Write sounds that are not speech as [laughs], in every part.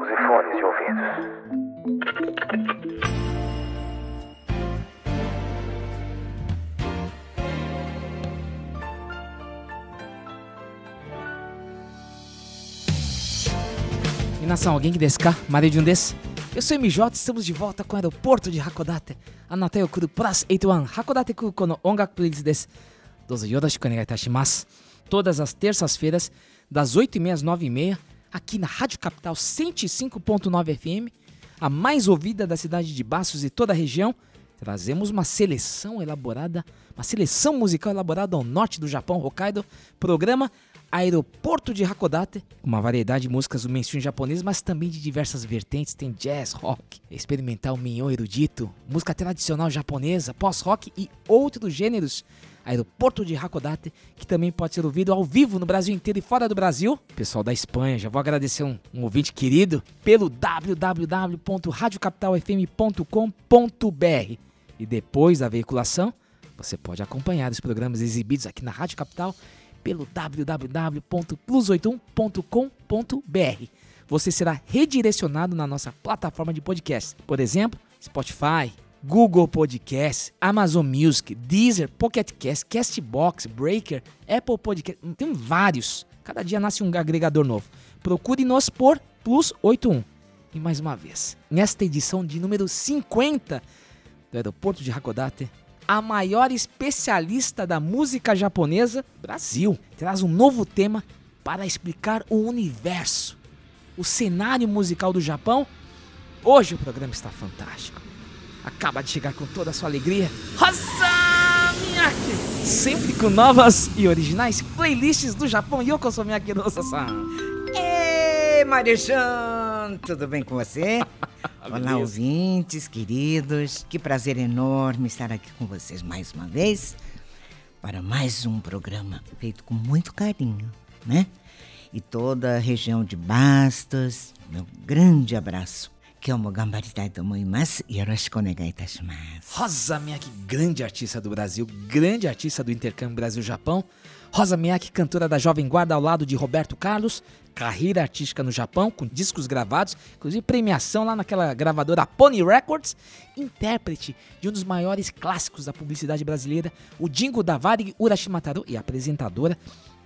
Use fones de ouvidos. Nação, alguém que desca, Maria de um des. Eu sou MJ, estamos de volta com o aeroporto de Hakodate. Anatel Kuru plus 81 Hakodate Kuru Kono Ongak Playlist des. Dozo yoda shiku. Todas as terças-feiras, das 8h30 às 9h30, aqui na Rádio Capital 105.9 FM, a mais ouvida da cidade de Bastos e toda a região, trazemos uma seleção elaborada, uma seleção musical elaborada ao norte do Japão, Hokkaido, programa Aeroporto de Hakodate, uma variedade de músicas do mainstream japonês, mas também de diversas vertentes, tem jazz, rock, experimental, mignon, erudito, música tradicional japonesa, pós-rock e outros gêneros. Aeroporto de Hakodate, que também pode ser ouvido ao vivo no Brasil inteiro e fora do Brasil. Pessoal da Espanha, já vou agradecer um, um ouvinte querido pelo www.radiocapitalfm.com.br. E depois da veiculação, você pode acompanhar os programas exibidos aqui na Rádio Capital pelo www.plus81.com.br. Você será redirecionado na nossa plataforma de podcast, por exemplo, Spotify, Google Podcast, Amazon Music, Deezer, Pocket Cast, Castbox, Breaker, Apple Podcast, tem vários. Cada dia nasce um agregador novo. Procure-nos por Plus 81. E mais uma vez, nesta edição de número 50 do Aeroporto de Hakodate, a maior especialista da música japonesa Brasil, traz um novo tema para explicar o universo, o cenário musical do Japão. Hoje o programa está fantástico. Acaba de chegar com toda a sua alegria. Rosa Miyake! Sempre com novas e originais playlists do Japão. Yoko sou Miyake Rosa-san. Ei, Marejão, tudo bem com você? [laughs] Olá, ouvintes, queridos. Que prazer enorme estar aqui com vocês mais uma vez para mais um programa feito com muito carinho, né? E toda a região de Bastos, meu grande abraço. Kyomo gambaritai to omoimasu. Yoroshiku onegai itashimasu. Rosa Miyake, grande artista do Brasil, grande artista do intercâmbio Brasil-Japão. Rosa Miyake, cantora da Jovem Guarda ao lado de Roberto Carlos, carreira artística no Japão, com discos gravados, inclusive premiação lá naquela gravadora Pony Records, intérprete de um dos maiores clássicos da publicidade brasileira, o Jingo Davari Urashimataru, e apresentadora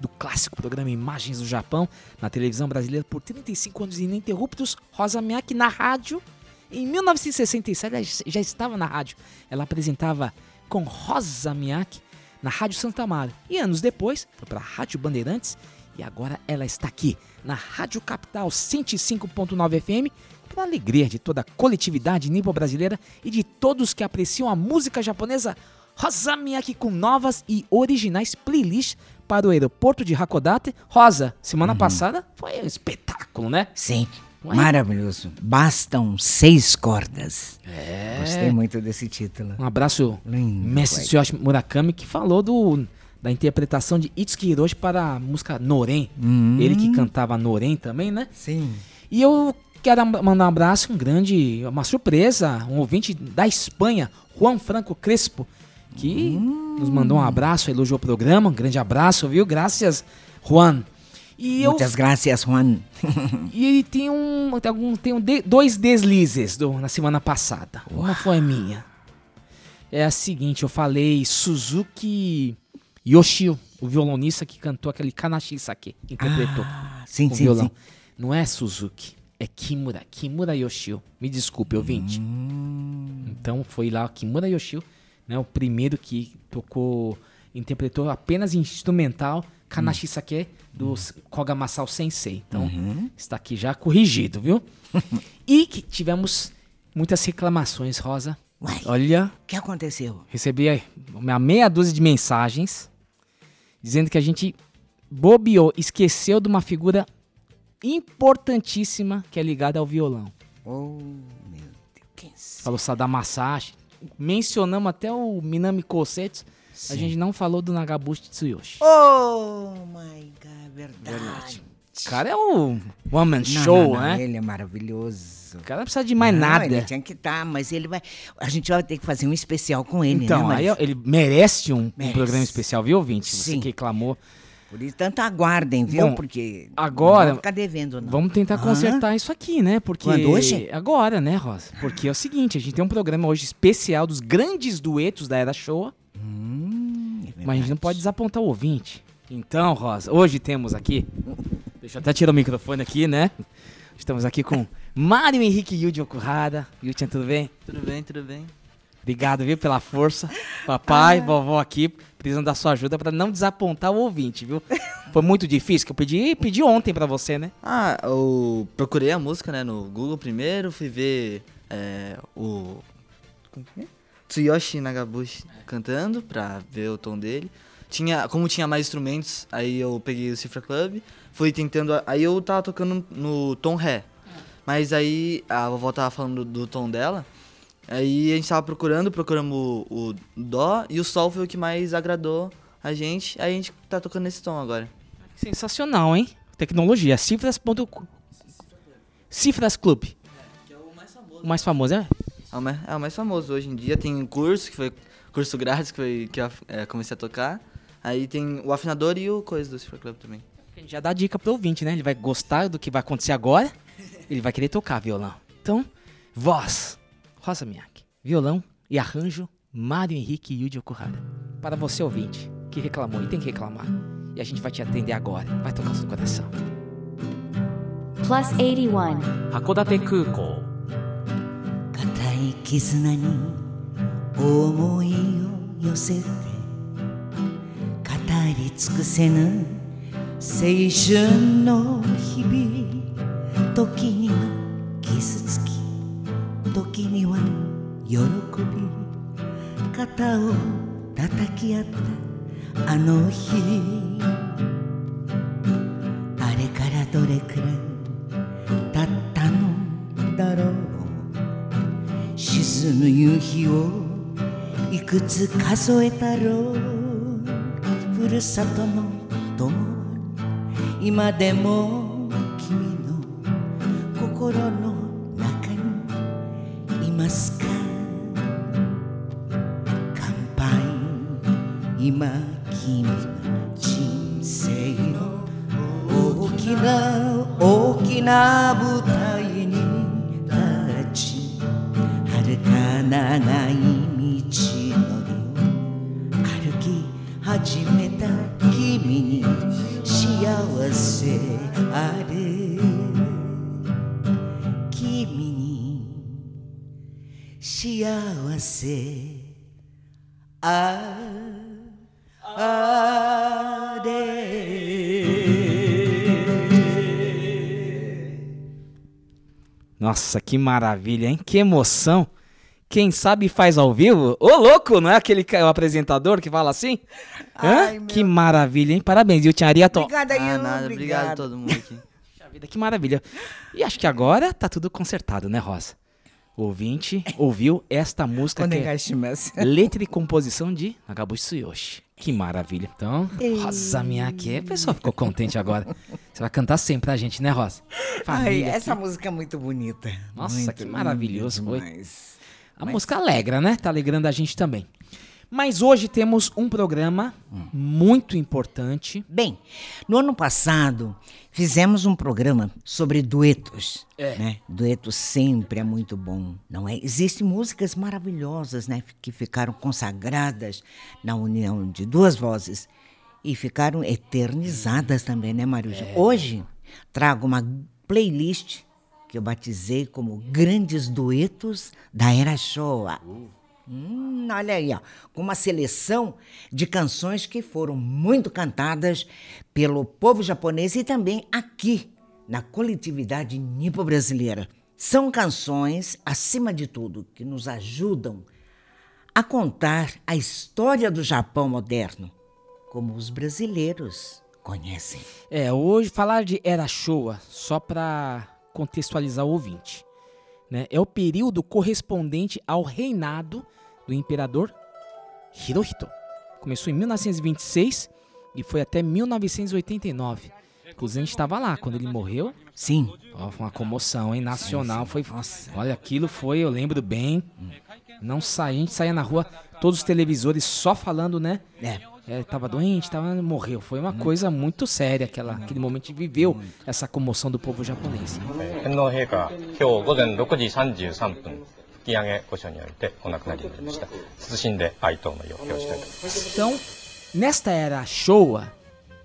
do clássico programa Imagens do Japão, na televisão brasileira por 35 anos ininterruptos, Rosa Miyake na rádio. Em 1967 ela já estava na rádio. Ela apresentava com Rosa Miyake na Rádio Santa Amaro. E anos depois, foi para a Rádio Bandeirantes e agora ela está aqui na Rádio Capital 105.9 FM para alegria de toda a coletividade nipo-brasileira e de todos que apreciam a música japonesa. Rosa Miyake com novas e originais playlists para o aeroporto de Hakodate. Rosa, semana passada foi um espetáculo, né? Sim, Ué? maravilhoso. Bastam seis cordas. É. Gostei muito desse título. Um abraço, Lindo, Mestre. Tsuyoshi Murakami, que falou do, da interpretação de Itsuki Hiroshi para a música Noren. Hum. Ele que cantava Noren também, né? Sim. E eu quero mandar um abraço, um grande, uma surpresa, um ouvinte da Espanha, Juan Franco Crespo, que nos mandou um abraço, elogiou o programa. Um grande abraço, viu? Graças, Juan. E eu Muitas graças, Juan. [laughs] e tem um. Tem, algum, tem um de- dois deslizes do- na semana passada. Uma foi minha. É a seguinte, eu falei Suzuki Yoshio, o violonista que cantou aquele Kanashi Sake, interpretou Ah, sim, o sim, violão. sim. Não é Suzuki, é Kimura, Kimura Yoshio. Me desculpe, ouvinte. Hum. Então foi lá Kimura Yoshio, né, o primeiro que tocou, interpretou apenas instrumental Kanashi Sake do Hum. S- Koga Masao Sensei. Então Uhum. está aqui já corrigido, viu? [laughs] e que tivemos muitas reclamações, Rosa. Uai. Olha, O que aconteceu? recebi uma meia dúzia de mensagens dizendo que a gente bobeou, esqueceu de uma figura importantíssima que é ligada ao violão. Oh, meu Deus. Quem? Falou Sadam Masashi, mencionamos até o Minami Kosetsu, a gente não falou do Nagabushi Tsuyoshi. Oh, my God, verdade. O cara é o one man Não, show, não, não, né? Ele é maravilhoso. O cara não precisa de mais Não, nada. Ele tinha que estar, mas ele vai. A gente vai ter que fazer um especial com ele, Então, né? aí Mas, ele merece um, um Merece. programa especial, viu, ouvinte? Você Sim. que reclamou. Por isso, tanto aguardem, viu? Bom, Porque. agora- Não ficar devendo, não. Vamos tentar Aham. consertar isso aqui, né? Porque Quando? Hoje? agora, né, Rosa? Porque é o seguinte, a gente tem um programa hoje especial dos grandes duetos da era Showa, Hum, é mas a gente não pode desapontar o ouvinte. Então, Rosa, hoje temos aqui, deixa eu até tirar o microfone aqui, né? Estamos aqui com Mário Henrique Yuji Okuhara. Yuji, tudo bem? Tudo bem, tudo bem. Obrigado, viu, pela força. Papai, vovó aqui, precisando da sua ajuda pra não desapontar o ouvinte, viu? Foi muito difícil, que eu pedi, pedi ontem pra você, né? Ah, eu procurei a música, né, no Google primeiro, fui ver é, o é? Tsuyoshi Nagabushi cantando pra ver o tom dele. Tinha, como tinha mais instrumentos, aí eu peguei o Cifra Club, fui tentando, aí eu tava tocando no tom ré. Mas aí a vovó tava falando do, do tom dela. Aí a gente tava procurando, procuramos o, o dó e o sol foi o que mais agradou a gente. Aí a gente tá tocando esse tom agora. Sensacional, hein? Tecnologia. Cifras. Cifras Club. O mais famoso, é? É o, mais, é o mais famoso hoje em dia. Tem curso, que foi curso grátis, que, foi, que eu é, comecei a tocar. Aí tem o afinador e o coisa do Cifra Club também. A gente já dá dica pro ouvinte, né? Ele vai gostar do que vai acontecer agora. [laughs] Ele vai querer tocar violão. Então, voz, Rosa Miyake. Violão e arranjo, Mário Henrique e Yuji Okuhara. Para você ouvinte, que reclamou e tem que reclamar. E a gente vai te atender agora. Vai tocar seu coração. Plus 81. Hakodate Kuko Katai kizuna ni omoi o yosete Katari tsukusenu seishun no hibi Toki ni kisu 時には喜び肩を叩き合ったあの日あれからどれくらい経ったのだろう沈む夕日をいくつ数えたろう。ふるさとの友に今でも Nossa, que maravilha, hein? Que emoção. Quem sabe faz ao vivo? Ô, louco, não é aquele apresentador que fala assim? Hã? Ai, meu Que maravilha, hein? Parabéns, Yuti Ariato. Obrigada, Ah, Yu, nada, obrigado a todo mundo aqui. Que maravilha. E acho que agora tá tudo consertado, né, Rosa? Ouvinte ouviu esta música que é letra e composição de Nagabushi Tsuyoshi. Que maravilha. Então, Rosa Miyake, a pessoa ficou contente agora. Você vai cantar sempre pra gente, né, Rosa? Ai, Família essa aqui. música é muito bonita. Nossa, Muito que maravilhoso foi. A música alegra, né? Tá alegrando a gente também. Mas hoje temos um programa muito importante. Bem, no ano passado fizemos um programa sobre duetos. É. Né? Dueto sempre é muito bom, não é? Existem músicas maravilhosas, né? Que ficaram consagradas na união de duas vozes e ficaram eternizadas também, né, Maruja? Hoje trago uma playlist que eu batizei como Grandes Duetos da Era Showa. Hum, olha aí, ó, com uma seleção de canções que foram muito cantadas pelo povo japonês e também aqui na coletividade nipo-brasileira. São canções, acima de tudo, que nos ajudam a contar a história do Japão moderno, como os brasileiros conhecem. É, hoje falar de Era Showa, só para contextualizar o ouvinte, né? É o período correspondente ao reinado do imperador Hirohito. Começou em 1926 e foi até 1989. Inclusive a gente estava lá quando ele morreu. Sim, Ó, foi uma comoção, hein? Nacional. Foi, Nossa. olha, aquilo foi, eu lembro bem. Não saía, a gente saía na rua, todos os televisores só falando, né? é é, tava doente, tava, morreu. Foi uma coisa muito séria aquela, aquele momento que viveu essa comoção do povo japonês. Então, nesta era Showa,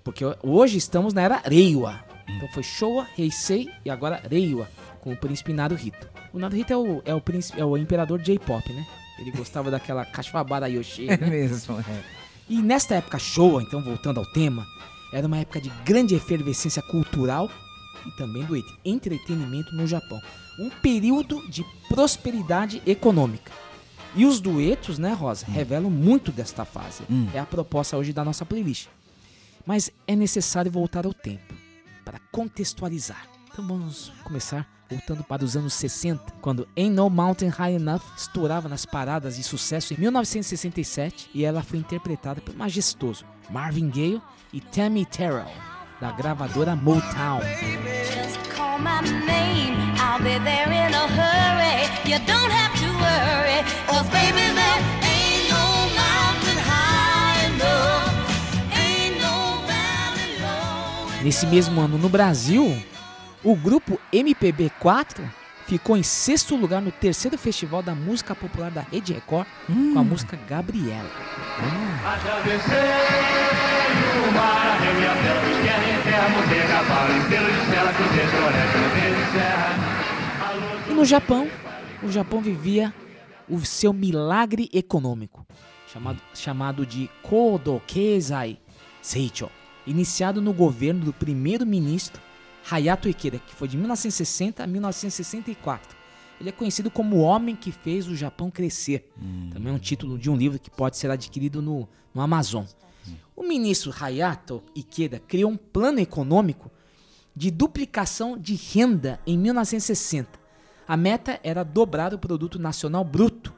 porque hoje estamos na era Reiwa. Então foi Showa, Heisei e agora Reiwa, com o príncipe Naruhito. O Naruhito é o, é o, príncipe, é o imperador J-pop, né? Ele gostava daquela Kashiwabara Yoshi. Né? [laughs] É mesmo, é. E nesta época Showa, então voltando ao tema, era uma época de grande efervescência cultural e também do ent- entretenimento no Japão. Um período de prosperidade econômica. E os duetos, né, Rosa, revelam muito desta fase. É a proposta hoje da nossa playlist. Mas é necessário voltar ao tempo para contextualizar. Então vamos começar voltando para os anos 60, quando Ain't No Mountain High Enough estourava nas paradas de sucesso em 1967 e ela foi interpretada pelo majestoso Marvin Gaye e Tammy Terrell, da gravadora Motown. Nesse mesmo ano no Brasil, o grupo MPB4 ficou em sexto lugar no terceiro festival da música popular da Rede Record com a música Gabriela. E no Japão, o Japão vivia o seu milagre econômico, chamado, chamado de Kodo Keizai Seicho, iniciado no governo do primeiro-ministro Hayato Ikeda, que foi de 1960 a 1964. Ele é conhecido como o homem que fez o Japão crescer. Também é um título de um livro que pode ser adquirido no, no Amazon. O ministro Hayato Ikeda criou um plano econômico de duplicação de renda em 1960. A meta era dobrar o produto nacional bruto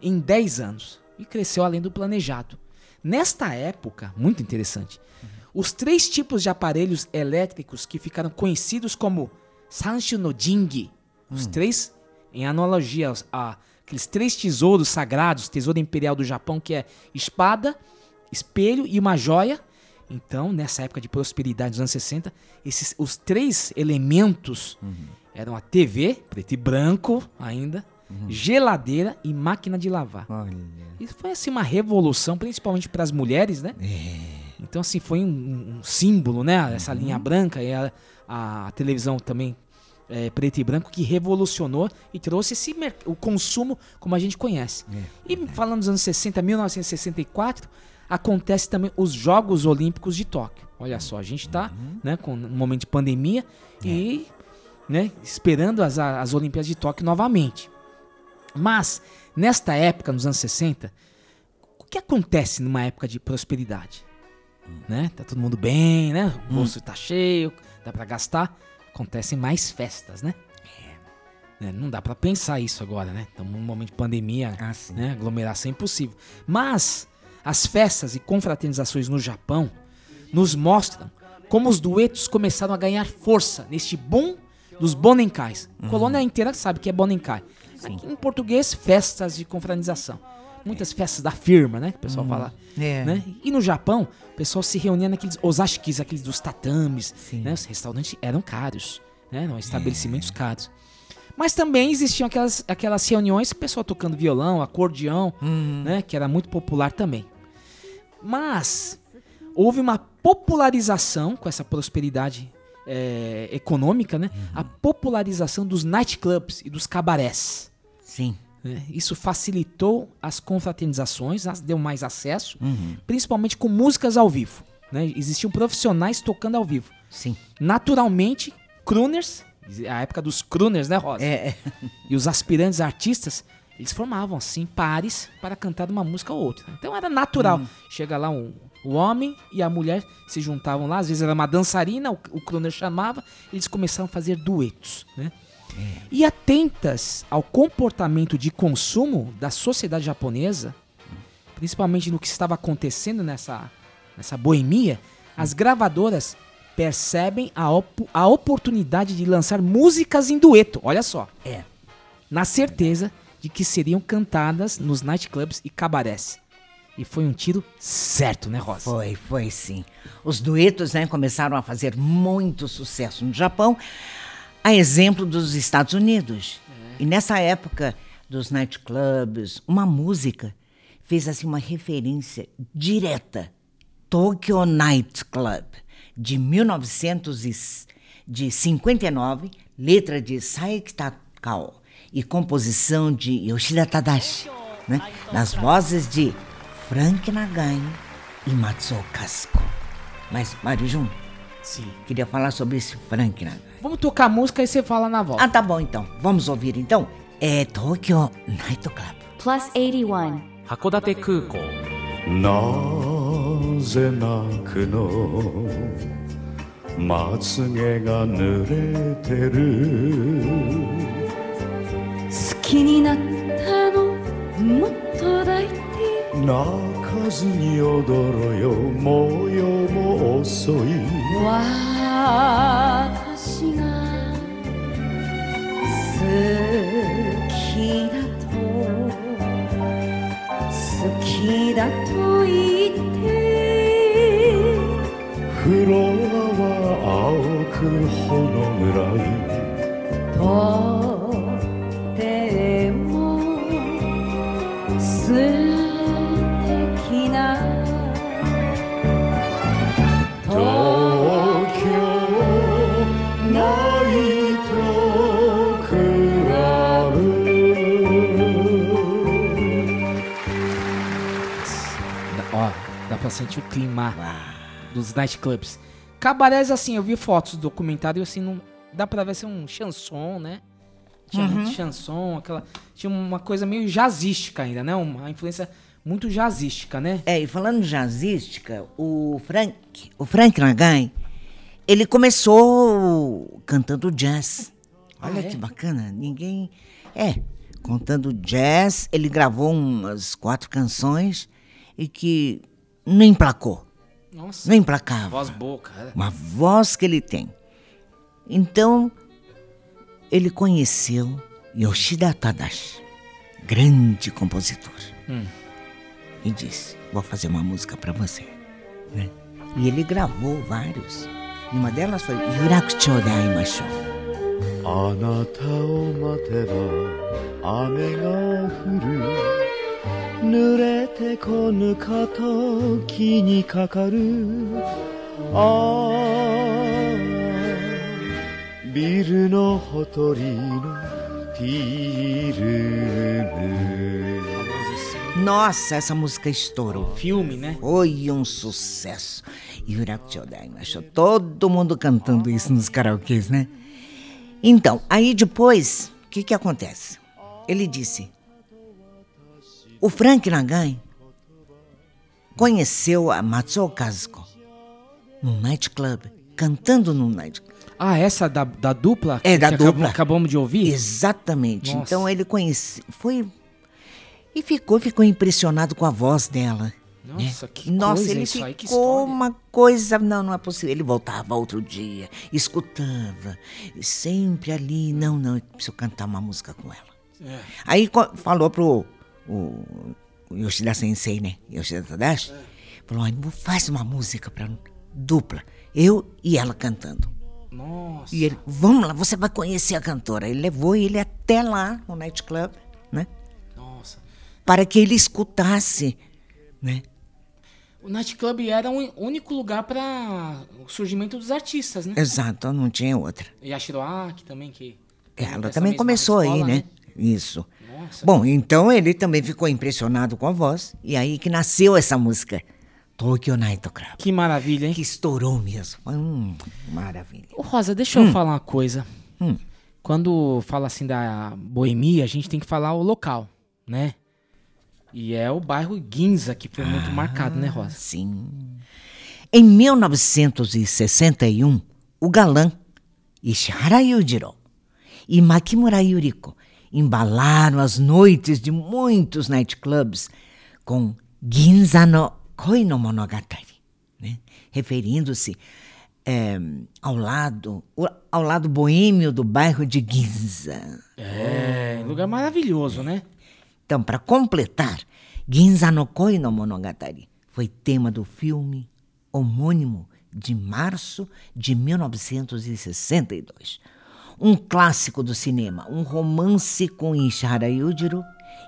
em 10 anos e cresceu além do planejado. Nesta época, muito interessante, os três tipos de aparelhos elétricos que ficaram conhecidos como Sanshu no Jingi, os três, em analogia a, aqueles três tesouros sagrados, tesouro imperial do Japão, que é espada, espelho e uma joia. Então, nessa época de prosperidade dos anos 60, esses, os três elementos eram a TV, preto e branco ainda, geladeira e máquina de lavar. Olha. Isso foi assim uma revolução, principalmente para as mulheres, né? Então assim foi um, um símbolo, né? Essa linha branca e a, a televisão também é, preto e branco que revolucionou e trouxe esse o consumo como a gente conhece. E falando dos anos 60, 1964, acontece também os Jogos Olímpicos de Tóquio. Olha só, a gente está né, com um momento de pandemia e né, esperando as, as Olimpíadas de Tóquio novamente. Mas, nesta época, nos anos 60, o que acontece numa época de prosperidade? Né? Tá todo mundo bem, né? O bolso tá cheio, dá pra gastar. Acontecem mais festas, né? Né, Não dá pra pensar isso agora, né? Estamos num momento de pandemia, Ah, né? Aglomeração é impossível. Mas as festas e confraternizações no Japão nos mostram como os duetos começaram a ganhar força neste boom dos bonenkais. Uhum. Colônia inteira sabe que é bonenkai. Aqui em português, festas de confraternização. Muitas festas da firma, né? Que o pessoal Hum, fala. é. Né? E no Japão, o pessoal se reunia naqueles osashikis, aqueles dos tatames. Né? Os restaurantes eram caros, né? Eram estabelecimentos caros. Mas também existiam aquelas, aquelas reuniões, o pessoal tocando violão, acordeão, né? Que era muito popular também. Mas houve uma popularização com essa prosperidade é, econômica, né? A popularização dos nightclubs e dos cabarés. Sim. Né? Isso facilitou as confraternizações, deu mais acesso, Uhum. principalmente com músicas ao vivo. Né? Existiam profissionais tocando ao vivo. Sim. Naturalmente, crooners, a época dos crooners, né, Rosa? É, E os aspirantes artistas, eles formavam, assim, pares para cantar uma música ou outra. Então era natural. Chega lá um, o homem e a mulher se juntavam lá, às vezes era uma dançarina, o, o crooner chamava, eles começaram a fazer duetos, né? E atentas ao comportamento de consumo da sociedade japonesa, principalmente no que estava acontecendo nessa, nessa boemia, as gravadoras percebem a, op- a oportunidade de lançar músicas em dueto. Olha só. É. Na certeza de que seriam cantadas nos nightclubs e cabarés. E foi um tiro certo, né, Rosa? Foi, foi sim. Os duetos né, começaram a fazer muito sucesso no Japão, a exemplo dos Estados Unidos. E nessa época dos nightclubs, uma música fez assim uma referência direta. Tokyo Night Club, de 1959, letra de Saiki Takao e composição de Yoshida Tadashi, né? nas vozes de Frank Nagai e Matsuo Kazuko. Mas, Mário Jun, Sim. queria falar sobre esse Frank Nagai. Vamos tocar música e você fala na volta. Ah, tá bom então. Vamos ouvir então. É Tokyo Night Club. Plus 81. 函館空港なぜ泣くのまつげが濡れてる好きになったのもっと抱いて泣かずに踊ろよもう夜も遅い私 きだと好きだと言って。フロアは青く炎ぐらい pra sentir o clima dos nightclubs. Cabarés, assim, eu vi fotos do documentário, assim, não dá pra ver ser um chanson, né? Tinha Uhum. muito chanson, aquela. Tinha uma coisa meio jazzística ainda, né? Uma influência muito jazzística, né? É, e falando jazzística, o Frank, o Frank Nagai, ele começou cantando jazz. Olha Ah, é? que bacana, ninguém... É, contando jazz, ele gravou umas quatro canções e que não emplacou. Nossa. Não emplacava. Voz boca. É. Uma voz que ele tem. Então, ele conheceu Yoshida Tadashi, grande compositor. Hum. E disse, vou fazer uma música para você. Né? E ele gravou vários. E uma delas foi Yurakucho Daimasho. Anata o mateba, ame. 濡れてこぬかと気にかかるああビルのほとりのティールーム Nossa, essa música estourou. Filme, né? Foi um sucesso. Yurakucho de Aimashou. Todo mundo cantando isso nos karaokês, né? Então, aí depois, o que que acontece? Ele disse, o Frank Nagai conheceu a Matsuo Kazuko num nightclub, cantando num nightclub. Ah, essa da, da dupla? É, da dupla. Acabamos de ouvir? Exatamente. Nossa. Então ele conhece, foi e ficou, ficou impressionado com a voz dela. né? Nossa, que Nossa, coisa ele isso aí, ficou uma coisa, não, não é possível. Ele voltava outro dia, escutava, sempre ali, não, não, eu preciso cantar uma música com ela. É. Aí falou pro o, o Yoshida Sensei, né? Yoshida Tadashi, falou: "Olha, faz uma música para dupla, eu e ela cantando. Nossa. E ele, vamos lá, você vai conhecer a cantora. Ele levou ele até lá no nightclub, né? Nossa. Para que ele escutasse, né? O nightclub era o único lugar para o surgimento dos artistas, né? Exato, não tinha outra. E a Shiroaki também, que. Ela também começou aí, escola, né? Isso. Nossa. Bom, então ele também ficou impressionado com a voz. E aí que nasceu essa música. Tokyo Night Club. Que maravilha, hein? Que estourou mesmo. Foi um maravilha. Ô, Rosa, deixa eu Hum. falar uma coisa. Hum. Quando fala assim da boemia, a gente tem que falar o local, né? E é o bairro Ginza que foi muito marcado, né, Rosa? Sim. Em 1961, o galã Ishihara Yujiro e Makimura Yuriko embalaram as noites de muitos nightclubs com Ginza no Koi no Monogatari, né? referindo-se eh, ao lado ao lado boêmio do bairro de Ginza. É, lugar maravilhoso, né? Então, para completar, Ginza no Koi no Monogatari foi tema do filme homônimo de março de 1962. Um clássico do cinema, um romance com Ishihara Yujiro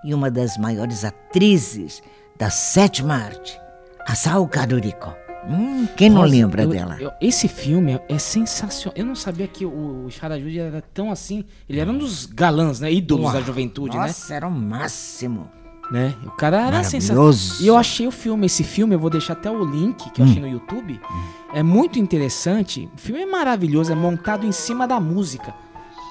e uma das maiores atrizes da sétima arte, Asao Karuriko. Hum, quem não lembra eu- dela? eu- esse filme é- é sensacional. Eu não sabia que o, o Sharajuji era tão assim. Ele era um dos galãs, né? Ídolos Uau, da juventude, né? Nossa, era o máximo. Né? O cara era sensacional. E eu achei o filme, esse filme, eu vou deixar até o link que eu Hum. achei no YouTube. É muito interessante. O filme é maravilhoso, é montado em cima da música.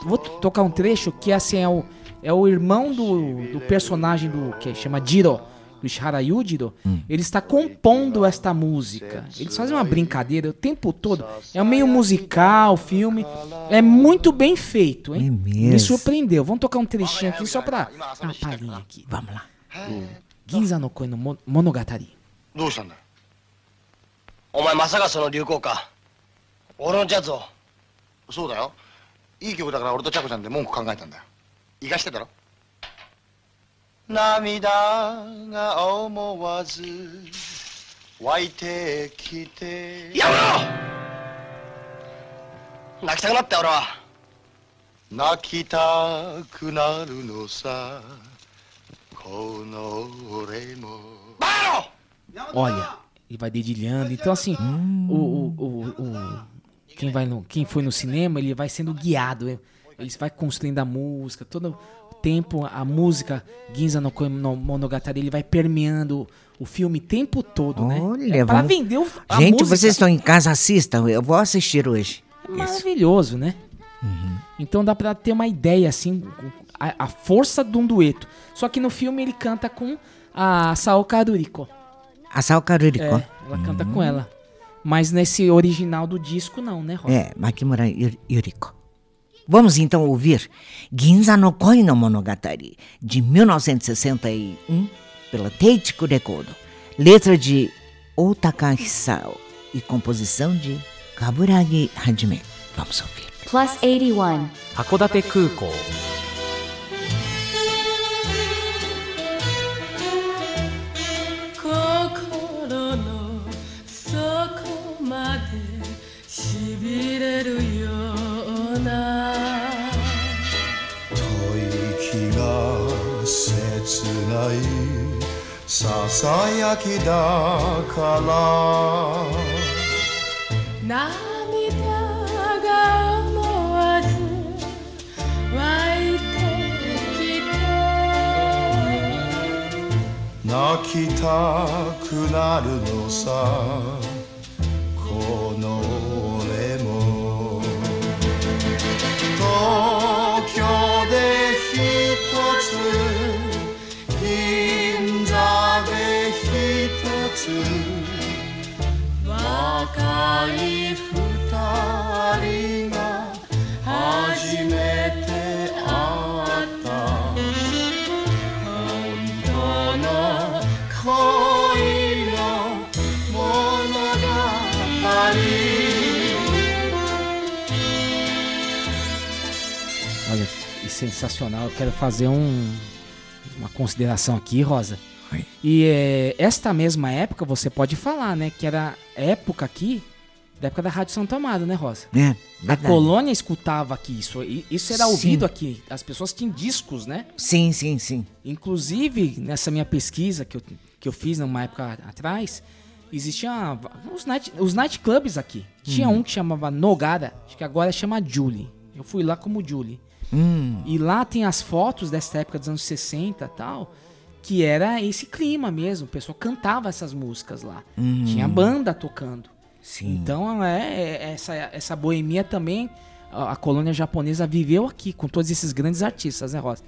Vou tocar um trecho que assim é o, é o irmão do, do personagem do que chama Jiro, do Ishihara Yujiro. Hum. Ele está compondo esta música. Eles fazem uma brincadeira o tempo todo. É um meio musical, o filme. É muito bem feito, hein? Me mesmo. surpreendeu. Vamos tocar um trechinho aqui só pra dar uma palhinha aqui. Vamos lá. O Ginza no Koi no Mo- Monogatari. どうしたんだ？お前まさかその流行か？俺のジャズを？そうだよ。いい曲だから俺とチャコちゃんで文句考えたんだよ。生かしてだろ。涙が思わず湧いてきて。やめろ！泣きたくなったよ俺は。泣きたくなるのさ Olha, ele vai dedilhando. Então, assim, o, o, o, o- quem, vai no, quem foi no cinema, ele vai sendo guiado. né? Ele vai construindo a música, todo o tempo, a música Ginza no, no Monogatari, ele vai permeando o filme o tempo todo, né? Olha, É pra vamos- vender o, a Gente, música. vocês estão em casa, assistam. Eu vou assistir hoje. É maravilhoso, né? Então dá pra ter uma ideia, assim, a, a força de um dueto. Só que no filme ele canta com a Sao Karuriko. Asao Karuriko. É, ela canta com ela. Mas nesse original do disco, não, né, Rosa? É, Makimura Yur- Yuriko. Vamos então ouvir Ginza no Koi no Monogatari, de 1961, pela Teitiku Recordo. Letra de Otaka Hisao e composição de Kaburagi Hajime. Vamos ouvir. Plus 81. 函館空港心の底までしびれるような吐息が切ないささやきだから涙が泣きたくなるのさ。この俺も。東京で一つ銀座で一つ。若い二人が sensacional. Eu quero fazer um, uma consideração aqui, Rosa. E é, esta mesma época, você pode falar, né? Que era época aqui, da época da Rádio Santo Amado, né, Rosa? É, A verdade. colônia escutava aqui isso. Isso era Sim. ouvido aqui. As pessoas tinham discos, né? Sim, sim, sim. Inclusive, nessa minha pesquisa que eu, que eu fiz numa época atrás, existiam os, night, os nightclubs aqui. Tinha Hum. um que chamava Nogara, acho que agora chama Julie. Eu fui lá como Julie. Hum. E lá tem as fotos dessa época dos anos 60 e tal, que era esse clima mesmo. O pessoal cantava essas músicas lá. Hum. Tinha banda tocando. Sim. Então é, é- essa, essa boemia também. A, a colônia japonesa viveu aqui com todos esses grandes artistas, né, Rosa?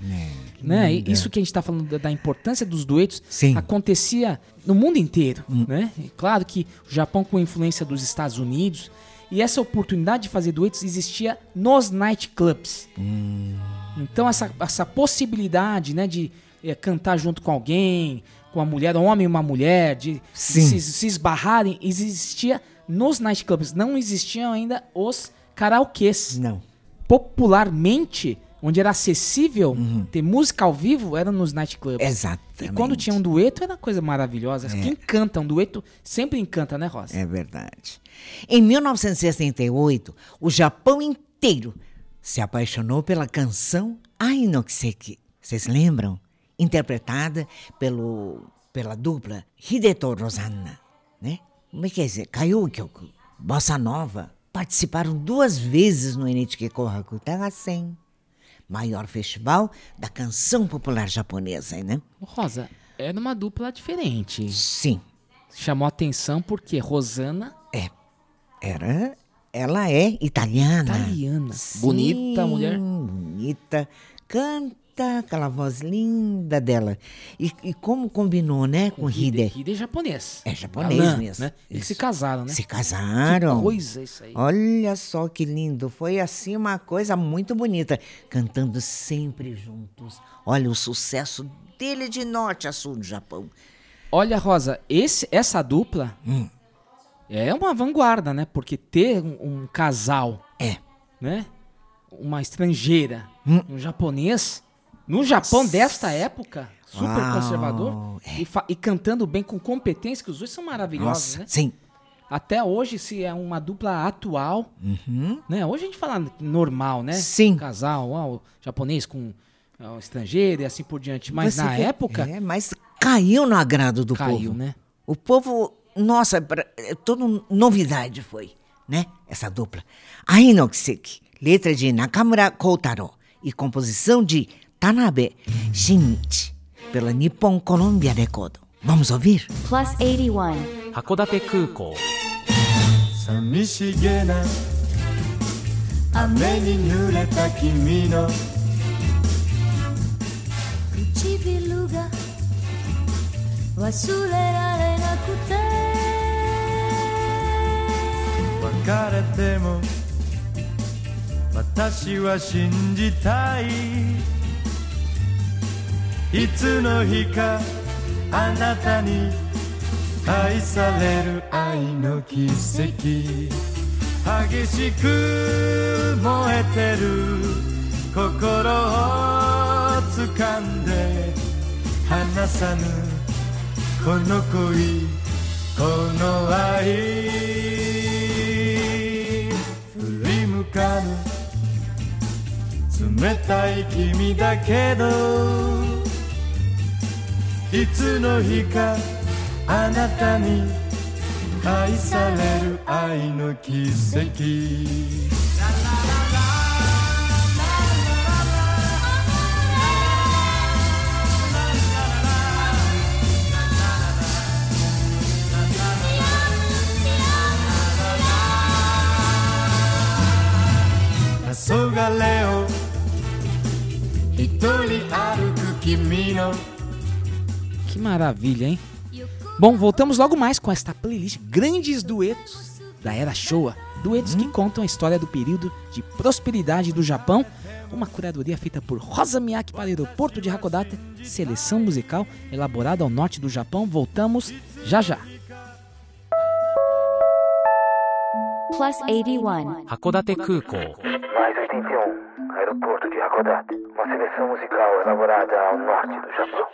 né? E linda. Isso que a gente está falando da, da importância dos duetos Sim. acontecia no mundo inteiro, Hum. né? E claro que o Japão com influência dos Estados Unidos e essa oportunidade de fazer duetos existia nos nightclubs. Hum. Então essa, essa possibilidade, né, de eh, cantar junto com alguém, com uma mulher, um homem e uma mulher, de, de se, se esbarrarem, existia nos nightclubs. Não existiam ainda os karaokês. Não. Popularmente, onde era acessível ter música ao vivo, era nos nightclubs. Uhum. Exatamente. E quando tinha um dueto, era coisa maravilhosa. Quem canta um dueto sempre encanta, né, Rosa? É verdade. Em 1968, o Japão inteiro se apaixonou pela canção Ainokiseki. Vocês lembram? Interpretada pelo, pela dupla Hideto Rosanna, né? Como é que é dizer? Kaiokyoku, Bossa Nova. Participaram duas vezes no NHK Kohaku Tagasen, maior festival da canção popular japonesa, né? Rosa, era uma dupla diferente. Sim. Chamou atenção porque Rosana É. Era. Ela é italiana. Italiana. Bonita mulher. Bonita. Canta aquela voz linda dela. E, e como combinou, né, com, Hide? Hide é japonês. É japonês mesmo. Né? Eles se casaram, né? Se casaram. Que coisa isso aí. Olha só que lindo. Foi assim uma coisa muito bonita. Cantando sempre juntos. Olha o sucesso dele de norte a sul do Japão. Olha, Rosa, esse, essa dupla Hum. é uma vanguarda, né? Porque ter um, um casal, É. né? Uma estrangeira, Hum. um japonês, no Japão desta época, super Uau, conservador, e, fa- e cantando bem com competência, que os dois são maravilhosos, Nossa, né? sim. Até hoje, se é uma dupla atual, né? Hoje a gente fala normal, né? Uhum. Sim. Casal, ó, o japonês com estrangeiro e assim por diante. Mas Você na vê- época, É, mas caiu no agrado do Caiu, povo. né? O povo, nossa, pra- é toda novidade foi, né? Essa dupla. Ainokiseki, letra de Nakamura Koutaro e composição de Tanabe Shinichi, pela Nippon Columbia Record. Vamos ouvir? Plus 81. 函館空港寂しげな雨に濡れた君の唇が忘れられなくて別れても私は信じたいいつの日かあなたに愛される愛の奇跡。激しく燃えてる心を掴んで離さぬこの恋この愛。振り向かぬ冷たい君だけどいつの日かあなたに愛される愛の奇跡。黄昏を一人歩く君の Que maravilha, hein? Bom, voltamos logo mais com esta playlist Grandes Duetos da Era Showa. Duetos hum. que contam a história do período de prosperidade do Japão. Uma curadoria feita por Rosa Miyake para o aeroporto de Hakodate. Seleção musical elaborada ao norte do Japão. Voltamos já já. Plus 81. Hakodate Kukou. Mais 81. Aeroporto de Hakodate. Uma seleção musical elaborada ao norte do Japão.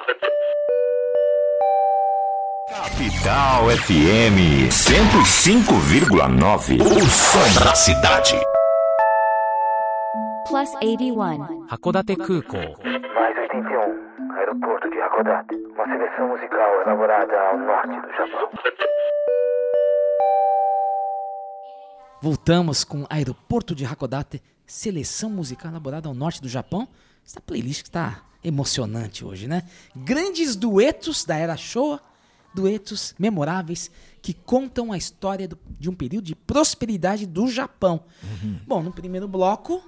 Capital FM 105,9. O som da cidade. Plus 81. 函館空港 Mais 81, aeroporto de Hakodate. Uma seleção musical elaborada ao norte do Japão. Voltamos com Aeroporto de Hakodate, seleção musical elaborada ao norte do Japão. Essa playlist que está emocionante hoje, né? Grandes duetos da era Showa, duetos memoráveis que contam a história do- de um período de prosperidade do Japão. Bom, no primeiro bloco,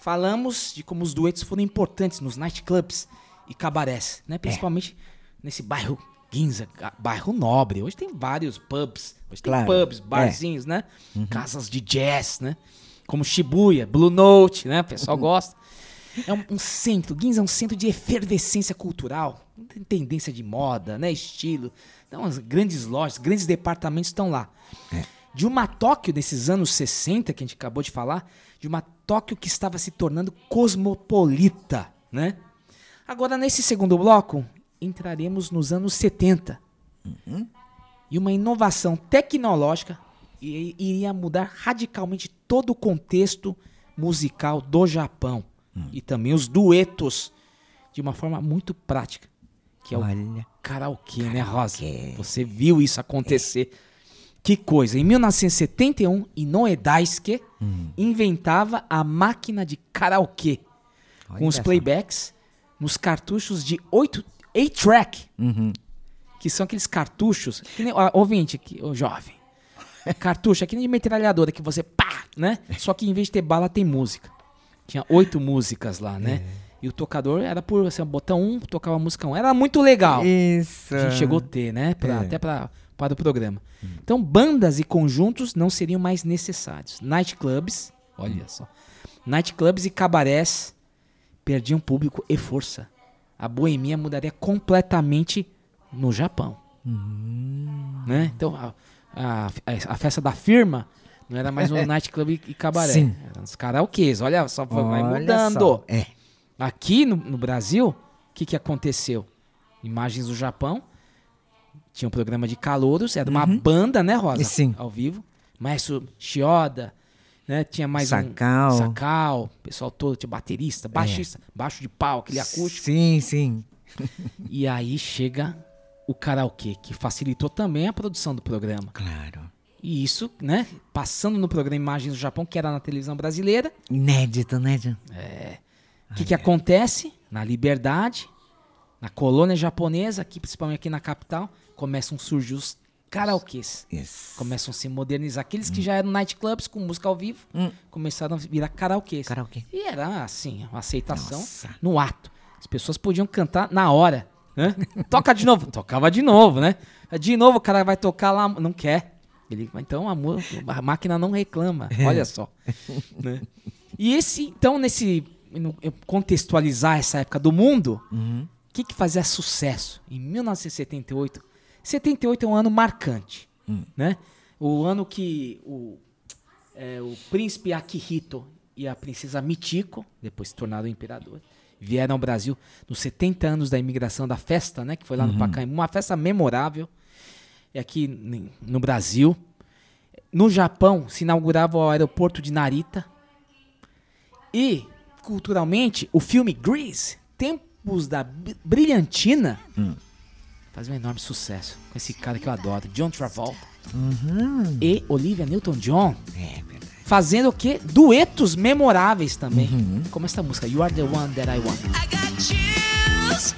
falamos de como os duetos foram importantes nos nightclubs e cabarés, né? Principalmente nesse bairro Ginza, bairro nobre. Hoje tem vários pubs, hoje Claro, tem pubs, é. barzinhos, né? Casas de jazz, né? Como Shibuya, Blue Note, né? O pessoal gosta. É um, um centro, Ginza é um centro de efervescência cultural, tem tendência de moda, né? Estilo. Então, as grandes lojas, grandes departamentos estão lá. De uma Tóquio desses anos 60 que a gente acabou de falar, de uma Tóquio que estava se tornando cosmopolita, né? Agora, nesse segundo bloco, entraremos nos anos 70. E uma inovação tecnológica iria mudar radicalmente todo o contexto musical do Japão. E também os duetos, de uma forma muito prática. Que é o Olha. karaokê, né, Rosa? Você viu isso acontecer. Que coisa. Em 1971, Inoue Daisuke inventava a máquina de karaokê. com Olha os só. playbacks nos cartuchos de 8 8-track. Uhum. Que são aqueles cartuchos. Que nem, ó, ouvinte aqui, ô jovem. Cartucho, é que nem de metralhadora que você pá, né? [laughs] Só que em vez de ter bala, tem música. Tinha oito músicas lá, né? E o tocador era por assim, botão um, tocava música um. Era muito legal. Isso. A gente chegou a ter, né? Pra- É. Até pra, para o programa. Então, bandas e conjuntos não seriam mais necessários. Nightclubs, olha só. Nightclubs e cabarés perdiam público e força. A boemia mudaria completamente no Japão. Né? Então, a, a, a festa da firma não era mais um nightclub e, cabaré. Sim. Eram os karaokês. Olha só, vai Olha mudando. só, é. Aqui no, no Brasil, o que, que aconteceu? Imagens do Japão. Tinha um programa de calouros. Era uma banda, né, Rosa? Uhum. Sim. Ao vivo. Maestro Shioda. Né? Tinha mais Sakao. um... Sakao. Pessoal todo. Tinha baterista, baixista. Baixo de pau, aquele acústico. Sim, sim. E aí chega o karaokê, que facilitou também a produção do programa. Claro. E isso, né? Passando no programa Imagens do Japão, que era na televisão brasileira. Inédito, né, John? É. O que, que acontece? Na Liberdade, na colônia japonesa, aqui, principalmente aqui na capital, começam a surgir os karaokês. Começam a se modernizar. Aqueles que já eram nightclubs com música ao vivo, começaram a virar karaokês. Karaokê. E era, assim, uma aceitação no ato. As pessoas podiam cantar na hora. Né? [laughs] Toca de novo. Tocava de novo, né? De novo o cara vai tocar lá, não quer. Ele, então a, a máquina não reclama. Olha só. [laughs] né? E esse, então, nesse. no- contextualizar essa época do mundo, o que, que fazia sucesso? Em 1978. 78 é um ano marcante. Né? O ano que o, é, o príncipe Akihito e a princesa Michiko, depois se tornaram imperador, vieram ao Brasil nos 70 anos da imigração da festa, né? Que foi lá no Uhum. Pacaembu. Uma festa memorável. E aqui no Brasil. No Japão, se inaugurava o aeroporto de Narita. E, culturalmente, o filme Grease, Tempos da Bri- Brilhantina, faz um enorme sucesso. Com esse cara que eu adoro, John Travolta. Uhum. E Olivia Newton-John. Fazendo o quê? Duetos memoráveis também. Uhum. Como essa música, You Are The One That I Want. chills,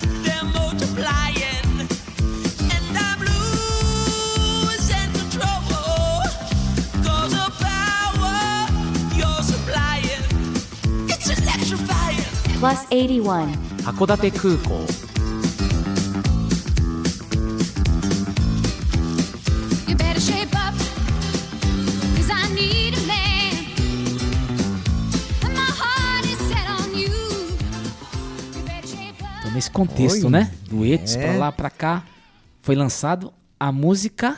Plus 81. 函館空港 You better shape up, 'cause I need a man, and my heart is set on you. Então, nesse contexto, Oi. né? Duetos É. pra lá, pra cá. Foi lançado a música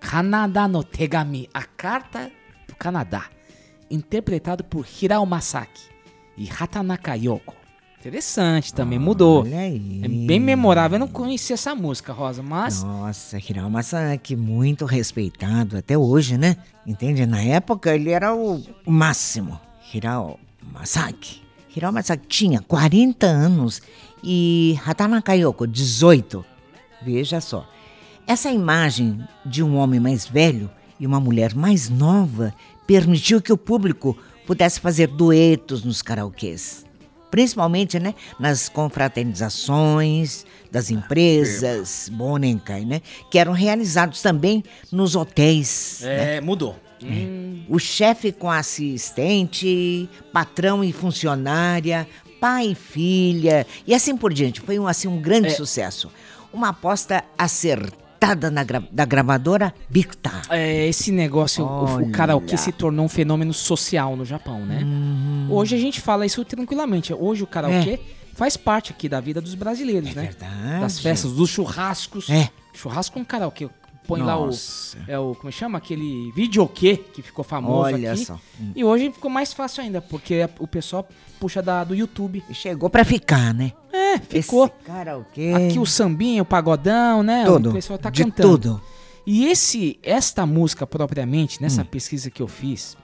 Kanada no Tegami, a carta do Canadá, interpretado por Hirao Masaki e Hatanaka Yoko. Interessante também, mudou. Olha aí. É bem memorável. Eu não conhecia essa música, Rosa, mas. Nossa, Hirao Masaki, muito respeitado até hoje, né? Entende? Na época ele era o máximo. Hirao Masaki. Hirao Masaki tinha 40 anos e Hatanaka Yoko, 18. Veja só. Essa imagem de um homem mais velho e uma mulher mais nova permitiu que o público pudesse fazer duetos nos karaokês. Principalmente, né, nas confraternizações das empresas Bonenkai, né, que eram realizados também nos hotéis. né? É, mudou. O chefe com assistente, patrão e funcionária, pai e filha, e assim por diante. Foi um, assim, um grande É. sucesso. Uma aposta acertada na gra- da gravadora Bicta. É, esse negócio, o, o Olha. karaokê se tornou um fenômeno social no Japão, né? Uhum. Hoje a gente fala isso tranquilamente. Hoje o karaokê faz parte aqui da vida dos brasileiros, né? É verdade. Das festas, dos churrascos. É. Churrasco com karaokê. Põe Nossa. lá o. É o. Como chama? Aquele videokê que ficou famoso Olha aqui. só. E hoje ficou mais fácil ainda, porque o pessoal puxa da, do YouTube. Chegou pra ficar, né? É, ficou. Esse karaokê. Aqui o sambinha, o pagodão, né? Tudo. O pessoal tá de cantando. tudo. E esse, esta música propriamente, nessa Hum. pesquisa que eu fiz,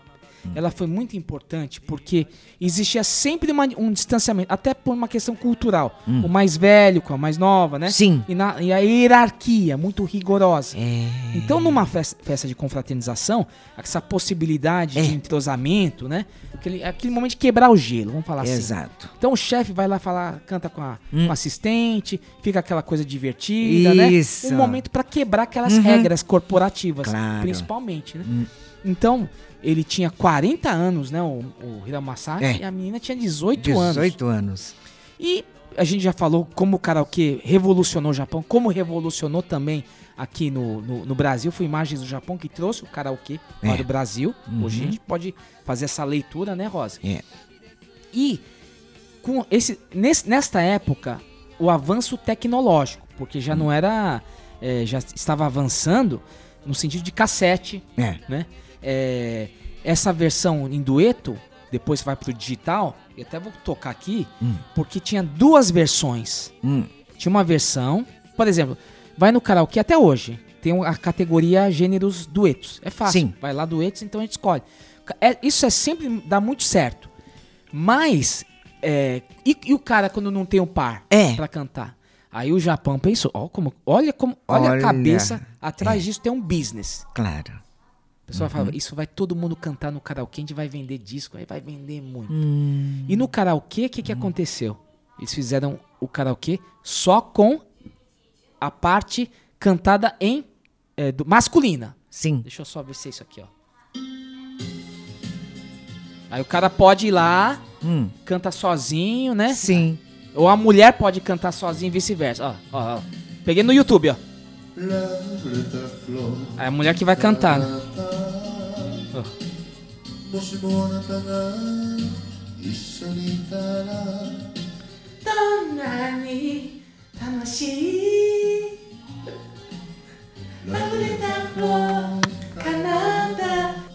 ela foi muito importante porque existia sempre uma- um distanciamento, até por uma questão cultural. Hum. O mais velho com a mais nova, né? Sim. E, na- e a hierarquia muito rigorosa. É. Então, numa festa, festa de confraternização, essa possibilidade É. de entrosamento, né? Aquele, aquele momento de quebrar o gelo, vamos falar assim. Exato. Então o chefe vai lá falar, canta com a, Hum. com assistente, fica aquela coisa divertida, Isso. né? Um momento pra quebrar aquelas Uhum. regras corporativas, Claro. principalmente, né? Hum. Então, ele tinha 40 anos, né, o, o Hiramasaki, É. e a menina tinha 18, anos. 18 anos. E a gente já falou como o karaokê revolucionou o Japão, como revolucionou também aqui no, no, no Brasil. Foi Imagens do Japão que trouxe o karaokê É. para o Brasil. Uhum. Hoje a gente pode fazer essa leitura, né, Rosa? É. E com esse, nesse- nesta época, o avanço tecnológico, porque já não era. é, já estava avançando no sentido de cassete, É. né? É, essa versão em dueto, depois vai pro digital, eu até vou tocar aqui, Hum. porque tinha duas versões. Hum. Tinha uma versão, por exemplo, vai no karaokê até hoje, tem a categoria gêneros duetos. É fácil. Sim. Vai lá duetos, então a gente escolhe. É- isso é sempre dá muito certo. Mas é, e, e o cara quando não tem um par É. pra cantar? Aí o Japão pensou, ó, como, olha como, olha, Olha, a cabeça atrás é. disso tem um business. Claro. O pessoal fala, isso vai todo mundo cantar no karaokê, a gente vai vender disco, aí vai vender muito. Hum. E no karaokê, o que, que aconteceu? Eles fizeram o karaokê só com a parte cantada em é, do- masculina. Sim. Deixa eu só ver se é isso aqui, ó. Aí o cara pode ir lá, Hum. canta sozinho, né? Sim. Ou a mulher pode cantar sozinha e vice-versa. Ó, ó, ó. Peguei no YouTube, ó. É a mulher que vai cantar. Né? Oh.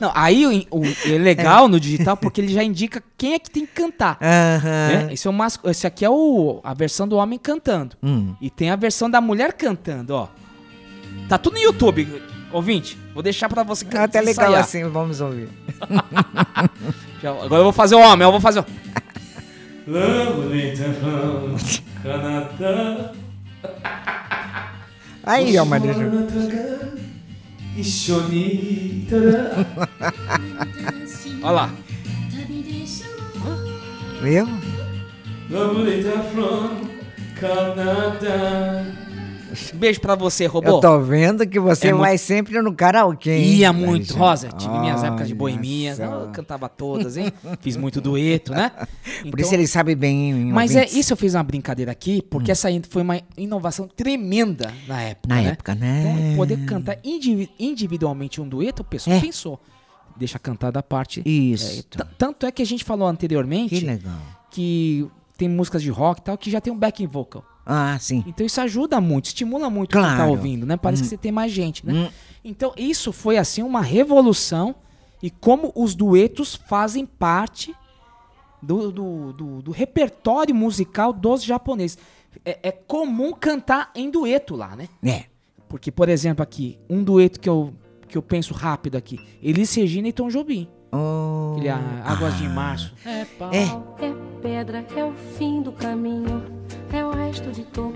Não, aí o, o é legal no digital porque ele já indica quem é que tem que cantar. Uhum. Esse, é o mas, esse aqui é o, a versão do homem cantando. Hum. E tem a versão da mulher cantando, ó. Tá tudo no YouTube, ouvinte. Vou deixar pra você que É até legal assim, vamos ouvir. [laughs] Já- agora eu vou fazer o homem, eu vou fazer o... Aí, ó, Madrid. Olha lá. Viu? Canadá. Beijo pra você, robô. Eu tô vendo que você É vai muito- sempre no karaokê. hein, Ia muito? Rosa. Tive minhas épocas de boemia. Eu cantava todas, hein? Fiz muito dueto, né? [laughs] Por isso ele sabe bem, hein, Mas é isso eu fiz uma brincadeira aqui, porque essa in- foi uma inovação tremenda na época. Na né? época, né? Então, poder cantar indivi- individualmente um dueto, a pessoa É. pensou. Deixa cantar da parte. Isso. É, tanto é que a gente falou anteriormente Que legal. que tem músicas de rock e tal que já tem um backing vocal. Ah, sim. Então isso ajuda muito, estimula muito quem tá Claro. ouvindo, né? Parece Hum. que você tem mais gente, né? Hum. Então isso foi assim uma revolução e como os duetos fazem parte do, do, do, do repertório musical dos japoneses. É, é comum cantar em dueto lá, né? É. Porque, por exemplo, aqui, um dueto que eu, que eu penso rápido aqui: Elis Regina e Tom Jobim. Oh. Aquele Águas de Março. É, pau. É. É pedra, é o fim do caminho, é o resto de toco,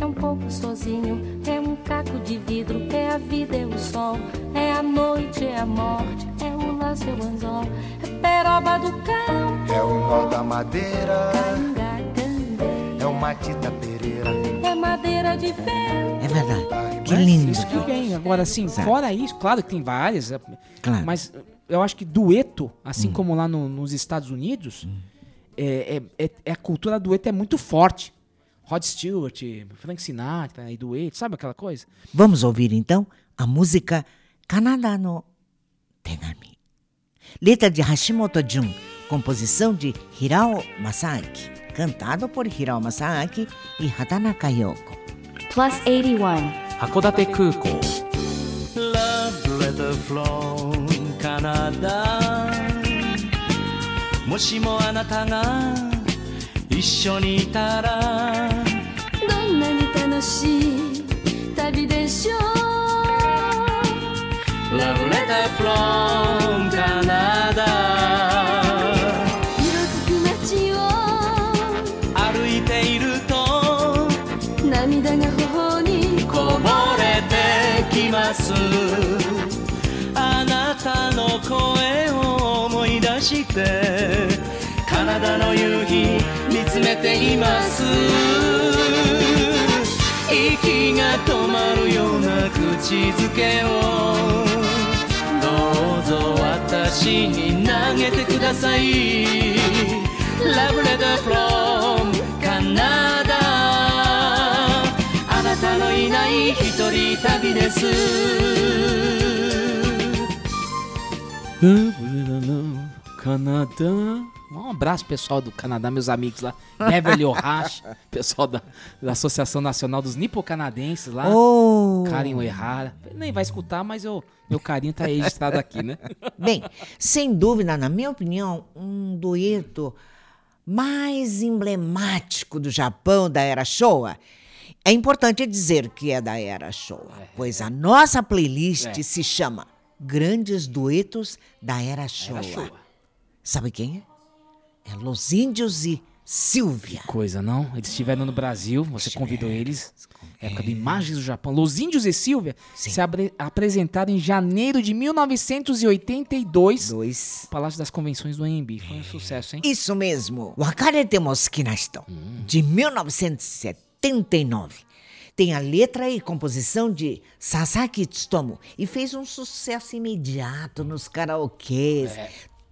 é um pouco sozinho, é um caco de vidro, é a vida, é o sol, é a noite, é a morte, é o laço, é o anzol, é peroba do campo, É o nó da madeira, é o Matita Pereira. é madeira de vento. É verdade. Que lindo. Isso que vem. Agora, assim, Exato. fora isso, claro que tem várias. é, Claro. Mas eu acho que dueto, assim Hum. como lá no- nos Estados Unidos, é, é- é- é a cultura dueto é muito forte. Rod Stewart, Frank Sinatra e dueto, sabe aquela coisa? Vamos ouvir então a música Canadá no Tegami. Letra de Hashimoto Jun, composição de Hirao Masaaki, cantado por Hirao Masaaki e Hatanaka Yoko. Plus 81. 函館空港 Love letter from Canada もしもあなたが一緒にいたらどんなに楽 しい旅でしょう。Love letter from Canada 色づく街を歩いていると涙が頬にこぼれてきます。あなたの声を思い出してカナダの夕日見つめています。ちづけを。どうぞ私に投げてください。ラブレターフロムカナダあなたのいない一人旅です。ラブレターフロのカナダ Um abraço, pessoal do Canadá, meus amigos lá. Beverly Ohashi, [laughs] pessoal da, da Associação Nacional dos Nipo-Canadenses lá. Oh. Karen. Nem vai escutar, mas eu, meu carinho tá registrado aqui, né? [laughs] Bem, sem dúvida, na minha opinião, um dueto mais emblemático do Japão da era Showa. É importante dizer que é da era Showa, pois a nossa playlist É. se chama Grandes Duetos da Era Showa. Showa. Sabe quem é? É Los Índios e Silvia. Coisa, não? Eles estiveram no Brasil, você convidou eles. Época do Imagens do Japão. Los Índios e Silvia se abre- apresentaram em janeiro de 1982 no Palácio das Convenções do AMB. Foi um sucesso, hein? Isso mesmo. Wakarete mo suki na hito, de 1979. Tem a letra e composição de Sasaki Tsutomu e fez um sucesso imediato nos karaokês.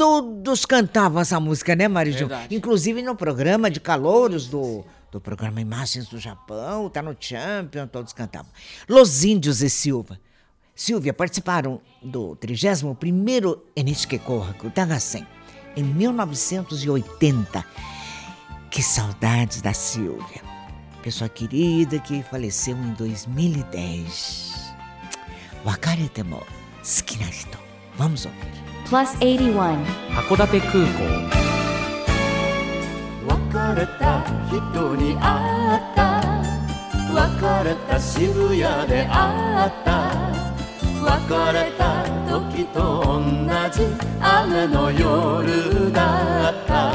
Todos cantavam essa música, né, Marijão? Inclusive no programa de calouros do, do programa Imagens do Japão, tá no Champion, todos cantavam. Los Índios e Silva. Silvia participaram do 31º NHK Kohaku Tagasen em 1980. Que saudades da Silvia. Pessoa querida que faleceu em 2010. Wakarete mo suki na hito. Vamos ouvir. Plus 81. 函館空港。別れた人に会った。別れた渋谷で会った。別れた時と同じ雨の夜だった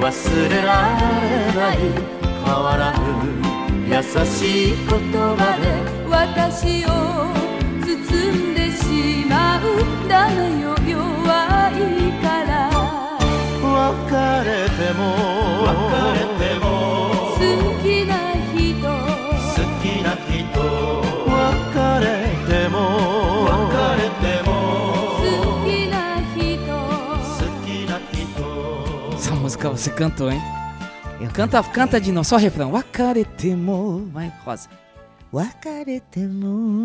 忘れられない。変わらぬ優しい言葉で私を包んでしまう。ダメよ弱いから。別れても。別れても música você cantou, hein? Canta, canta de novo, só o refrão. Wakaretemo. Vai, Rosa. Wakaretemo.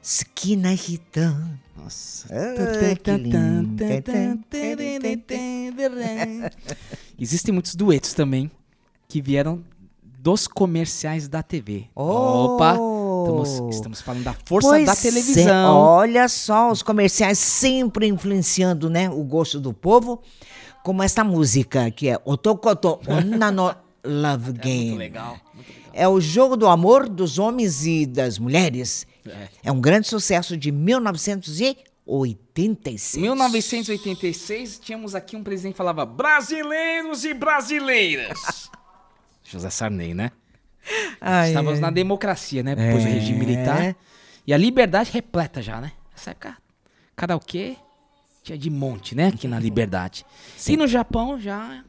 Sukina Hitan. Nossa. Ah, que lindo. Existem muitos duetos também que vieram dos comerciais da TV. Oh! Opa! Estamos, estamos falando da força Pois da é, televisão. olha só, os comerciais sempre influenciando, né, o gosto do povo, como essa música que é Otokoto [laughs] Onna no Love Game. Muito legal. É o jogo do amor dos homens e das mulheres. É. É um grande sucesso de 1986. 1986, tínhamos aqui um presidente que falava brasileiros e brasileiras. [laughs] José Sarney, né? Ai, Estávamos ai. na democracia, né? Depois do É. regime militar. E a liberdade repleta já, né? Essa época, karaokê tinha de monte, né? Aqui na liberdade. E no Japão já...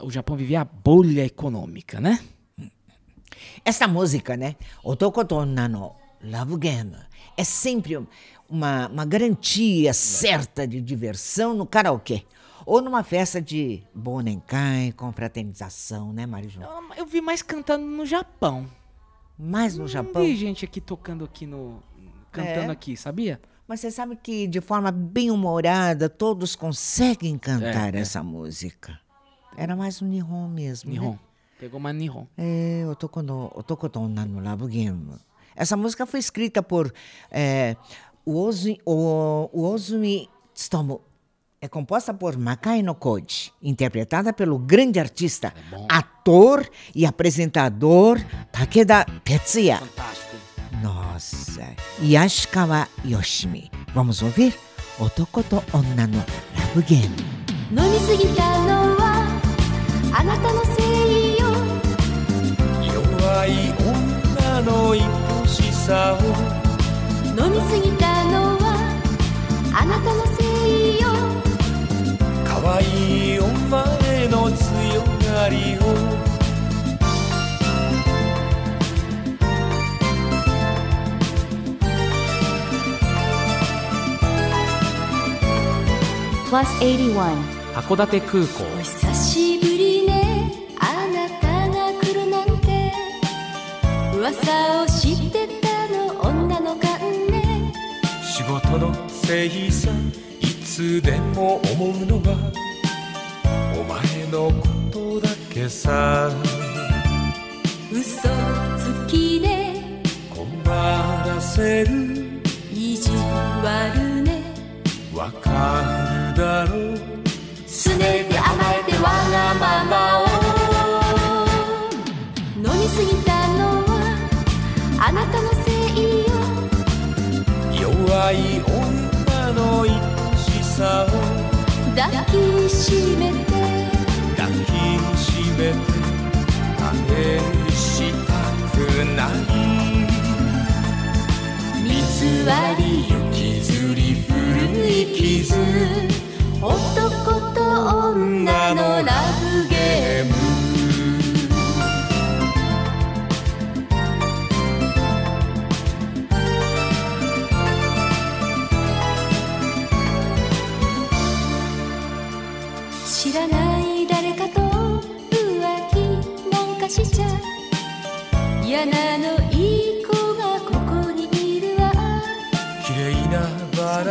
O Japão vivia a bolha econômica, né? Essa música, né? Otokoto Onna no Love Game é sempre uma, uma garantia certa de diversão no karaokê. Ou numa festa de Bonenkai, com fraternização, né, Mário João? Eu vi mais cantando no Japão. Mais no Não Japão? vi gente aqui tocando aqui no... Cantando É. aqui, sabia? Mas você sabe que de forma bem humorada todos conseguem cantar É, é. essa música. Era mais um Nihon mesmo. né? Nihon. Pegou mais Nihon. É, Otokoto Onna no Game. Essa música foi escrita por é, o, Uozumi Tsutomu É composta por Makai no Koji, interpretada pelo grande artista, ator e apresentador Takeda Tetsuya. Fantástico. Nossa. Yashikawa Yoshimi. Vamos ouvir? Otokoto Onna no Love Game. 飲みすぎたのはあなたのせいよ弱い女の愛しさを飲みすぎたのはあなたのせいよ 可愛いお前の強がりを。Plus 81. 函館空港。お久しぶりね。あなたが来るなんて。噂を知ってたの女の勘ね。仕事のせいさいつでも思うのはお前のことだけさ。嘘つきで困らせる。意地悪ね。わかるだろう。すねて甘えてわがままをさを抱きしめて抱きしめて愛したくない偽りゆきずり古い傷男と女のラブゲー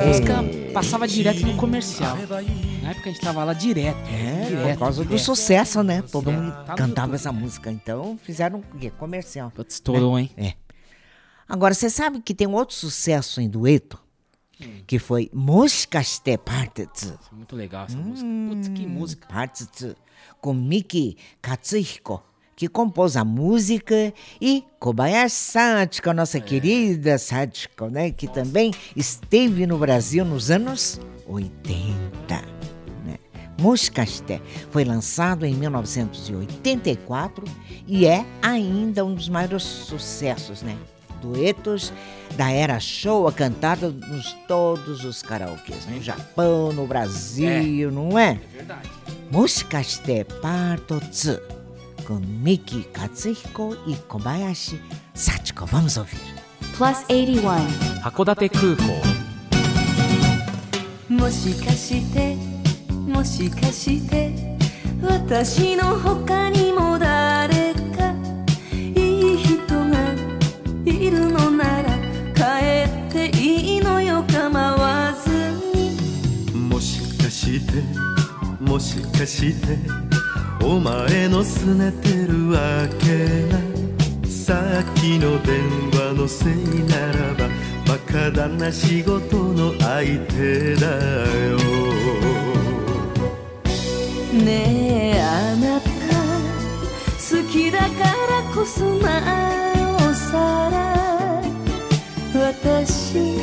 música passava direto no comercial. Na época a gente tava lá direto. É, direto, por causa do direto. sucesso, né? Todo mundo Tá cantava essa música. Então fizeram o quê? Comercial. estourou, né? hein? É. Agora, você sabe que tem um outro sucesso em dueto? Que foi Moshikashite Part 2. Muito legal essa música. Putz, que música. Part 2. Com Miki Katsuhiko, que compôs a música, e Kobayashi Sachiko, nossa querida Sachiko, né? Que também esteve no Brasil nos anos 80. Né? Moshikashite foi lançado em 1984 e é ainda um dos maiores sucessos, né? Duetos da era Showa cantada nos todos os karaokês, no Japão, no Brasil, não é? É verdade. Moshikashite Part 2君、三木、勝彦、イ小林、幸子、ボムゾフィル。Plus 81函館空港もしかしてもしかして私の他にも誰かいい人がいるのなら帰っていいのよ構わずにもしかしてもしかしてお前の拗ねてるわけがさっきの電話のせいならばバカだな仕事の相手だよ。ねえあなた。好きだからこそなおさら。私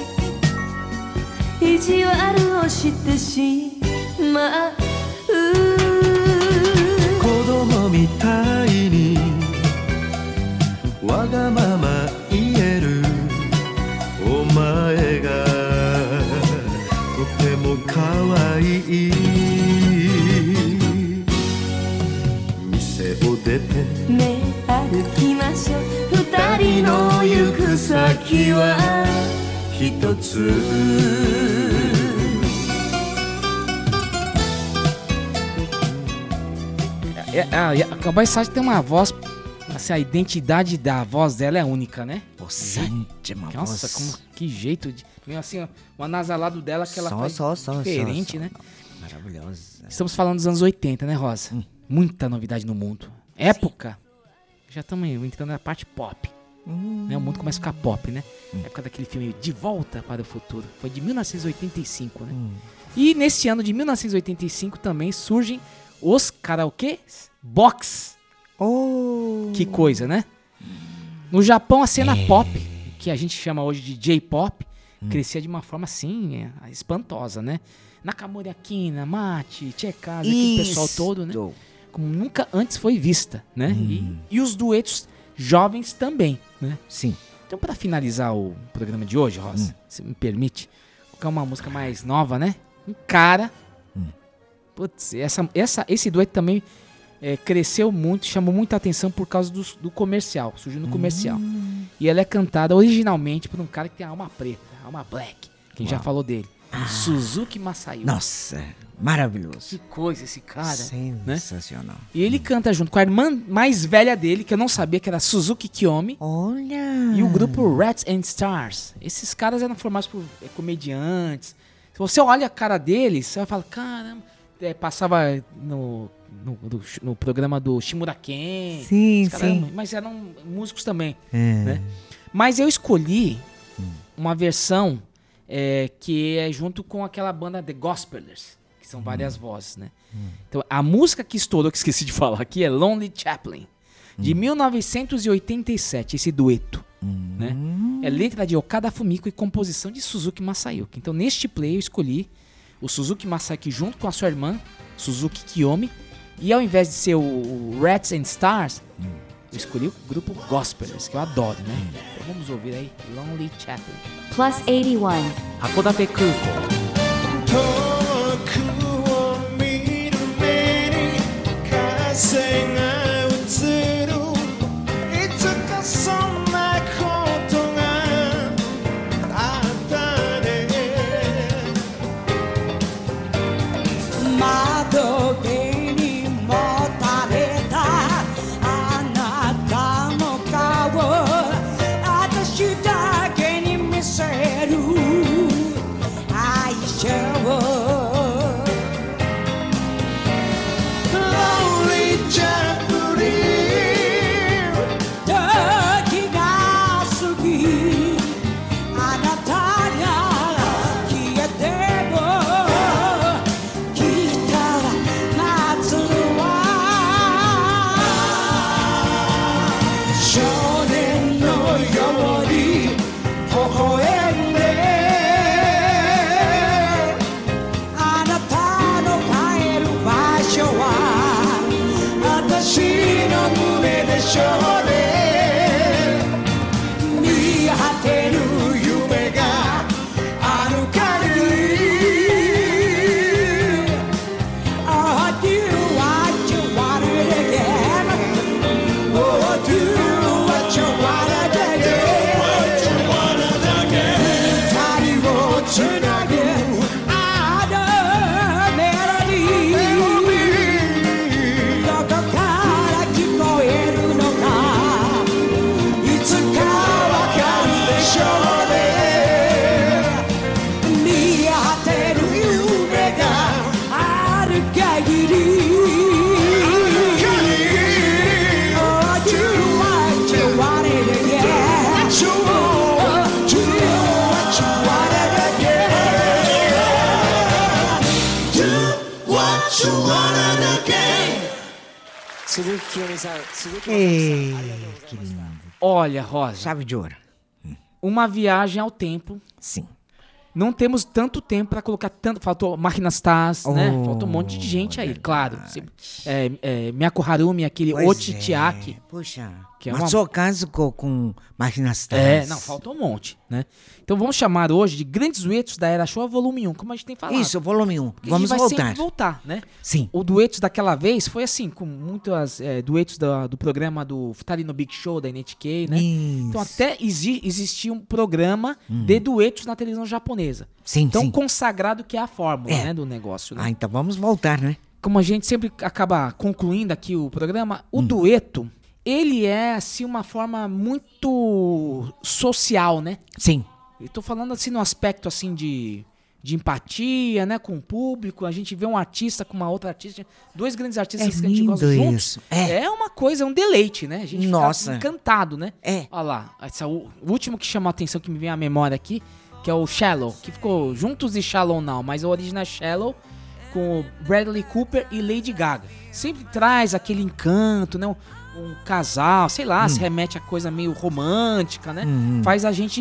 意地悪をしてしまう。みたいにわがまま言えるお前がとても可愛い。店を出てね歩きましょう。二人の行く先は一つ。É, a, a, a Cowboy Sasha tem uma voz. Assim, a identidade da voz dela é única, né? Possante, uma Nossa, voz. como, que jeito de. Meio assim, ó, o anasalado dela que ela Só, faz só, só, diferente, né? Maravilhosa. Estamos falando dos anos 80, né, Rosa? Hum. Muita novidade no mundo. Época. Já estamos entrando na parte pop. Hum. Né? O mundo começa a ficar pop, né? Época daquele filme De Volta para o Futuro. Foi de 1985, né? Hum. E nesse ano de 1985 também surgem os karaokês box. Oh. Que coisa, né? No Japão, a cena É. pop, que a gente chama hoje de J-pop, Hum. crescia de uma forma assim, é, espantosa, né? Nakamura Akina, Mate, Tchekasa, aquele pessoal todo, né? Como nunca antes foi vista, né? E, e os duetos jovens também, né? Sim. Então, para finalizar o programa de hoje, Rosa, se me permite, colocar uma música mais nova, né? Um cara. Putz, essa, essa, esse dueto também é, cresceu muito, chamou muita atenção por causa do, do comercial, surgiu no comercial. E ela é cantada originalmente por um cara que tem alma preta, alma black. Quem já Uau. falou dele? Suzuki Masayu. Nossa, maravilhoso. Que coisa esse cara. né? Sensacional. E ele canta junto com a irmã mais velha dele, que eu não sabia que era Suzuki Kiyomi. Olha! E o grupo Rats and Stars. Esses caras eram formados por é, comediantes. Se você olha a cara deles, você vai falar, caramba. É, passava no, no, no- no programa do Shimuraken. Sim, caras sim. mas eram músicos também. É. né? Mas eu escolhi uma versão é, que é junto com aquela banda The Gospelers, que são várias vozes, né? Então, a música que estourou, que esqueci de falar aqui, é Lonely Chaplin, de 1987, esse dueto. Né? É letra de Okada Fumiko e composição de Suzuki Masayuki. Então, neste play, eu escolhi o Suzuki Masayuki junto com a sua irmã, Suzuki Kiyomi. E ao invés de ser o, o Rats and Stars, eu escolhi o grupo Gospelers, que eu adoro, né? Então vamos ouvir aí Lonely Chaplin. Plus 81. 函館 Ei, que lindo. Olha, Rosa. Chave de ouro. Uma viagem ao tempo. Sim. Não temos tanto tempo para colocar tanto. Faltou Máquinas Taz, né? Oh, Faltou um monte de gente aí, claro. É, é, Miyako Harumi, aquele Pois Ochichiaki. é. Puxa, Que é mas uma- caso com, máquinas É, Taz. não, faltou um monte, né? Então vamos chamar hoje de grandes duetos da Era Showa Volume 1, como a gente tem falado. Isso, volume 1. Porque Vamos a gente vai voltar. sempre voltar, né? Sim. O duetos daquela vez foi assim, com muitos duetos da- do programa do Futari no Big Show da NHK, né? Então até exi- existia um programa de duetos na televisão japonesa. Hum. Sim, Então sim. consagrado que é a fórmula, É. né, do negócio, né? Ah, então vamos voltar, né? Como a gente sempre acaba concluindo aqui o programa, Hum. o dueto, ele é assim uma forma muito social, né? Sim. Eu tô falando assim no aspecto assim de, de empatia, né, com o público. A gente vê um artista com uma outra artista, dois grandes artistas É que a gente gosta juntos. isso. É. uma coisa, é um deleite, né? A gente Nossa. fica encantado, né? É. Olha lá, essa, o último que chamou a atenção que me vem à memória aqui, que é o Shallow, que ficou juntos de Shallow Now, mas o original é Shallow com Bradley Cooper e Lady Gaga. Sempre traz aquele encanto, né? Um, casal, sei lá, Hum. se remete a coisa meio romântica, né? Uhum. Faz a gente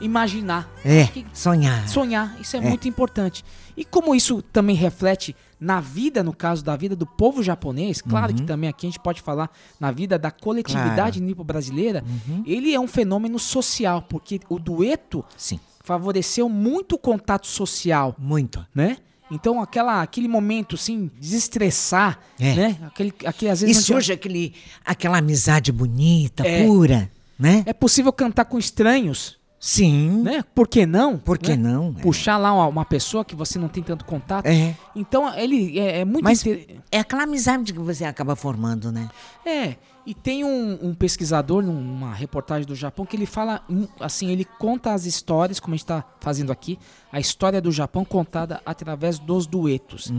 imaginar. É, sonhar. Sonhar, isso é, É. muito importante. E como isso também reflete na vida, no caso da vida do povo japonês, claro que também aqui a gente pode falar na vida da coletividade Claro. nipo-brasileira, ele é um fenômeno social, porque o dueto Sim. favoreceu muito o contato social, Muito. né? Então aquela, aquele momento, assim, desestressar, É. né? Aquele, aquele, às E vezes tinha- surge aquele, aquela amizade bonita, É. pura, né? É possível cantar com estranhos, Sim. né? Por que não? Por que né? não? É. Puxar lá uma, uma pessoa que você não tem tanto contato. É. Então ele é, é muito Mas inter- é aquela amizade que você acaba formando, né? É, e tem um, um pesquisador numa reportagem do Japão que ele fala, hum, assim, ele conta as histórias, como a gente está fazendo aqui, a história do Japão contada através dos duetos.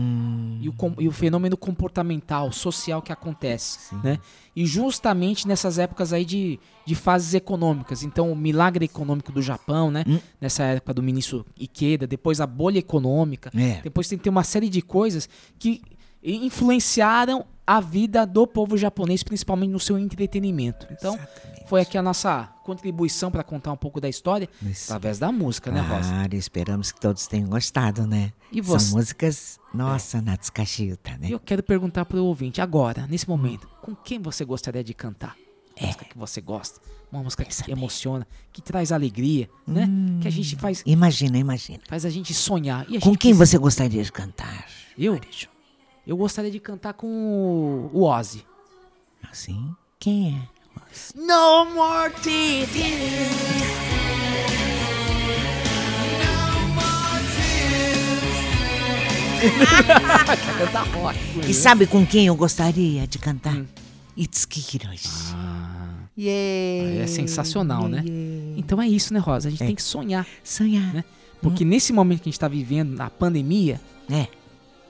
E, o, e o fenômeno comportamental, social que acontece, né? E justamente nessas épocas aí de, de fases econômicas. Então, o milagre econômico do Japão, né? Nessa época do ministro Ikeda, depois a bolha econômica. É. Depois tem ter uma série de coisas que influenciaram a vida do povo japonês, principalmente no seu entretenimento. Então, foi aqui a nossa contribuição para contar um pouco da história Isso. através da música, né, Rosa? Claro, esperamos que todos tenham gostado, né? E você? São músicas, nossa, Natsukashi-uta, né? E eu quero perguntar para o ouvinte agora, nesse momento, com quem você gostaria de cantar? Uma música que você gosta, uma música que emociona, que traz alegria, né? Que a gente faz, Imagina, imagina. faz a gente sonhar. A Com gente quem precisa- você gostaria de cantar? Eu? Eu gostaria de cantar com o- Ozzy. Assim? Quem é? No more tears. [laughs] Cantar rock. E sabe com quem eu gostaria de cantar? Hum. Itsuki Hiroshi. É sensacional, né? Então é isso, né, Rosa? A gente tem que sonhar. Sonhar. Né? Porque nesse momento que a gente está vivendo, na pandemia, É.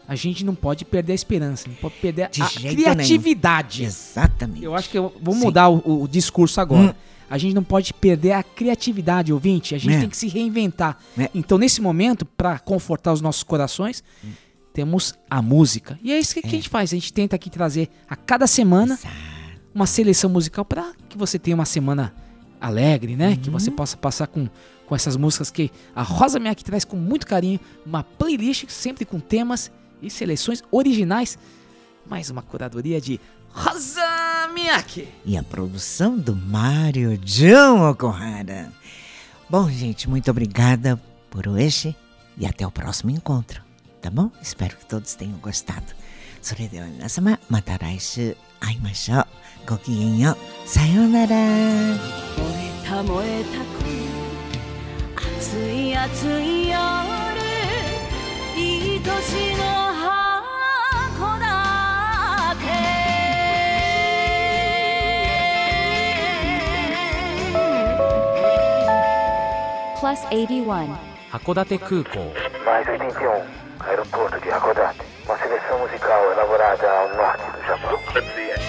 a gente não pode perder a esperança, não pode perder De a criatividade. Exatamente. Eu acho que eu vou mudar o, o discurso agora. Hum. A gente não pode perder a criatividade, ouvinte. A gente É. tem que se reinventar. É. Então, nesse momento, para confortar os nossos corações, temos a música. E é isso que, que a gente faz. A gente tenta aqui trazer a cada semana uma seleção musical para que você tenha uma semana alegre, né? Que Uhum. você possa passar com, com essas músicas que a Rosa Miyake traz com muito carinho. Uma playlist sempre com temas e seleções originais. Mais uma curadoria de Rosa Miyake. E a produção do Mário John Okuhara. Bom, gente, muito obrigada por hoje e até o próximo encontro, tá bom? Espero que todos tenham gostado. それでは皆様、また来週会いましょう。ごきげんよう。さようなら。燃えた燃えたこの暑い暑い夜愛しの plus 81. 函館空港 Mais 81, aeroporto de Hakodate. Uma seleção musical elaborada ao norte do Japão.